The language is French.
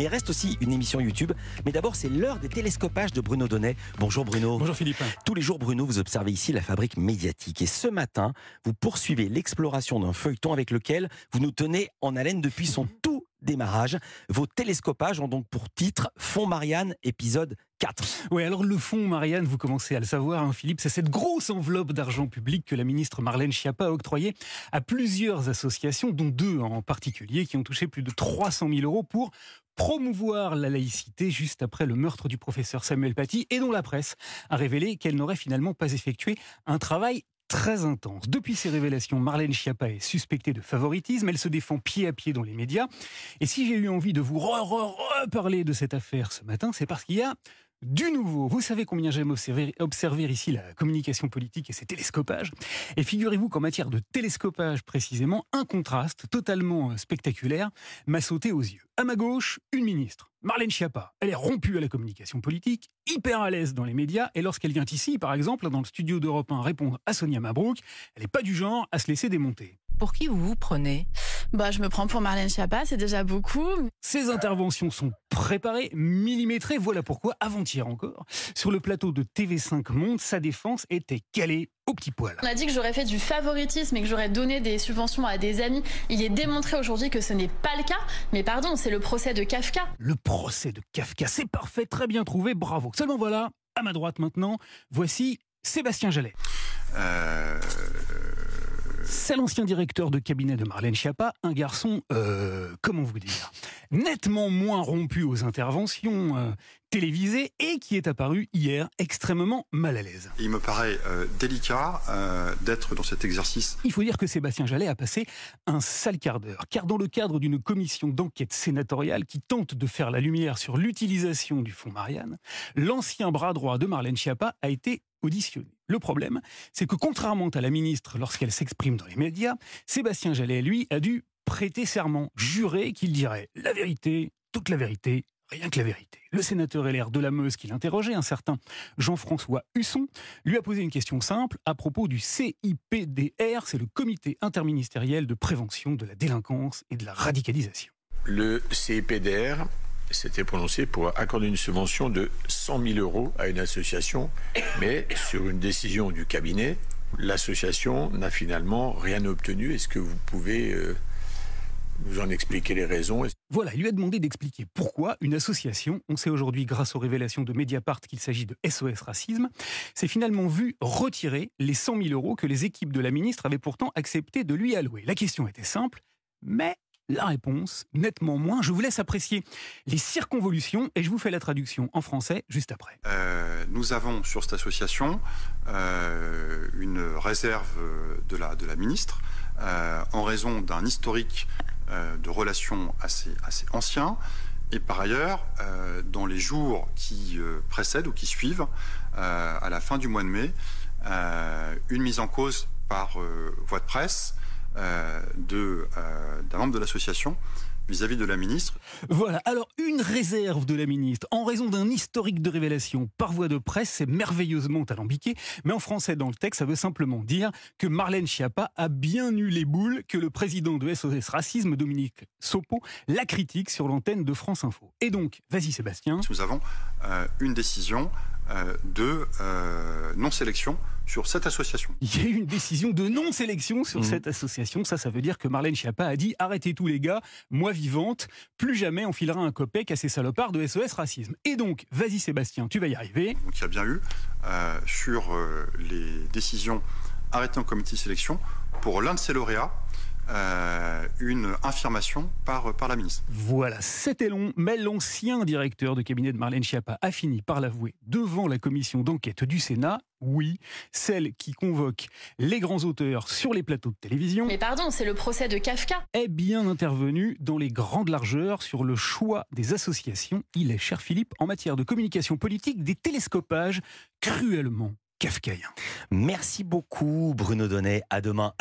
mais reste aussi une émission YouTube. Mais d'abord, c'est l'heure des télescopages de Bruno Donnet. Bonjour Bruno. Bonjour Philippe. Tous les jours, Bruno, vous observez ici la fabrique médiatique. Et ce matin, vous poursuivez l'exploration d'un feuilleton avec lequel vous nous tenez en haleine depuis son tout démarrage. Vos télescopages ont donc pour titre Fond Marianne, épisode 4. Oui, alors le fonds Marianne, vous commencez à le savoir, hein, Philippe, c'est cette grosse enveloppe d'argent public que la ministre Marlène Schiappa a octroyée à plusieurs associations, dont deux en particulier, qui ont touché plus de 300 000 euros pour promouvoir la laïcité juste après le meurtre du professeur Samuel Paty et dont la presse a révélé qu'elle n'aurait finalement pas effectué un travail très intense. Depuis ces révélations, Marlène Schiappa est suspectée de favoritisme. Elle se défend pied à pied dans les médias. Et si j'ai eu envie de vous reparler de cette affaire ce matin, c'est parce qu'il y a du nouveau. Vous savez combien j'aime observer, ici la communication politique et ses télescopages. Et figurez-vous qu'en matière de télescopage précisément, un contraste totalement spectaculaire m'a sauté aux yeux. À ma gauche, une ministre, Marlène Schiappa. Elle est rompue à la communication politique, hyper à l'aise dans les médias, et lorsqu'elle vient ici, par exemple, dans le studio d'Europe 1, répondre à Sonia Mabrouk, elle n'est pas du genre à se laisser démonter. Pour qui vous vous prenez? Bah, je me prends pour Marlène Schiappa, c'est déjà beaucoup. Ces interventions sont préparées, millimétrées. Voilà pourquoi, avant-hier encore, sur le plateau de TV5 Monde, sa défense était calée au petit poil. On a dit que j'aurais fait du favoritisme et que j'aurais donné des subventions à des amis. Il est démontré aujourd'hui que ce n'est pas le cas. Mais pardon, c'est le procès de Kafka. Le procès de Kafka, c'est parfait, très bien trouvé, bravo. Seulement voilà, à ma droite maintenant, voici Sébastien Jallet. Euh c'est l'ancien directeur de cabinet de Marlène Schiappa, un garçon, euh, comment vous dire, nettement moins rompu aux interventions euh, télévisées et qui est apparu hier extrêmement mal à l'aise. Il me paraît euh, délicat d'être dans cet exercice. Il faut dire que Sébastien Jallet a passé un sale quart d'heure, car dans le cadre d'une commission d'enquête sénatoriale qui tente de faire la lumière sur l'utilisation du fonds Marianne, l'ancien bras droit de Marlène Schiappa a été auditionné. Le problème, c'est que contrairement à la ministre lorsqu'elle s'exprime dans les médias, Sébastien Jallet, lui, a dû prêter serment, jurer qu'il dirait la vérité, toute la vérité, rien que la vérité. Le sénateur LR de la Meuse qui l'interrogeait, un certain Jean-François Husson, lui a posé une question simple à propos du CIPDR, c'est le comité interministériel de prévention de la délinquance et de la radicalisation. Le CIPDR s'était prononcé pour accorder une subvention de 100 000 euros à une association, mais sur une décision du cabinet, l'association n'a finalement rien obtenu. Est-ce que vous pouvez euh, nous en expliquer les raisons? Voilà, il lui a demandé d'expliquer pourquoi une association, on sait aujourd'hui grâce aux révélations de Mediapart qu'il s'agit de SOS Racisme, s'est finalement vue retirer les 100 000 euros que les équipes de la ministre avaient pourtant accepté de lui allouer. La question était simple, mais la réponse, nettement moins. Je vous laisse apprécier les circonvolutions et je vous fais la traduction en français juste après. Euh, nous avons sur cette association euh, une réserve de la, ministre euh, en raison d'un historique de relations assez, assez ancien. Et par ailleurs, dans les jours qui précèdent ou qui suivent, à la fin du mois de mai, une mise en cause par voie de presse d'un membre de l'association vis-à-vis de la ministre. Voilà, alors une réserve de la ministre en raison d'un historique de révélation par voie de presse, c'est merveilleusement alambiqué, mais en français dans le texte, ça veut simplement dire que Marlène Schiappa a bien eu les boules que le président de SOS Racisme, Dominique Sopo, la critique sur l'antenne de France Info. Et donc, vas-y Sébastien. Nous avons euh, une décision euh, de euh, non-sélection sur cette association. Il y a eu une décision de non-sélection sur mmh. cette association. Ça, ça veut dire que Marlène Schiappa a dit arrêtez tous les gars, moi vivante, plus jamais on filera un copec à ces salopards de SOS Racisme. Et donc, vas-y Sébastien, tu vas y arriver. Donc il y a bien eu euh, sur les décisions arrêtées en comité de sélection pour l'un de ces lauréats euh, une affirmation par, par la ministre. Voilà, c'était long, mais l'ancien directeur de cabinet de Marlène Schiappa a fini par l'avouer devant la commission d'enquête du Sénat. Oui, celle qui convoque les grands auteurs sur les plateaux de télévision. Mais pardon, c'est le procès de Kafka. Est bien intervenu dans les grandes largeurs sur le choix des associations. Il est, cher Philippe, en matière de communication politique, des télescopages cruellement kafkaïens. Merci beaucoup, Bruno Donnet. À demain.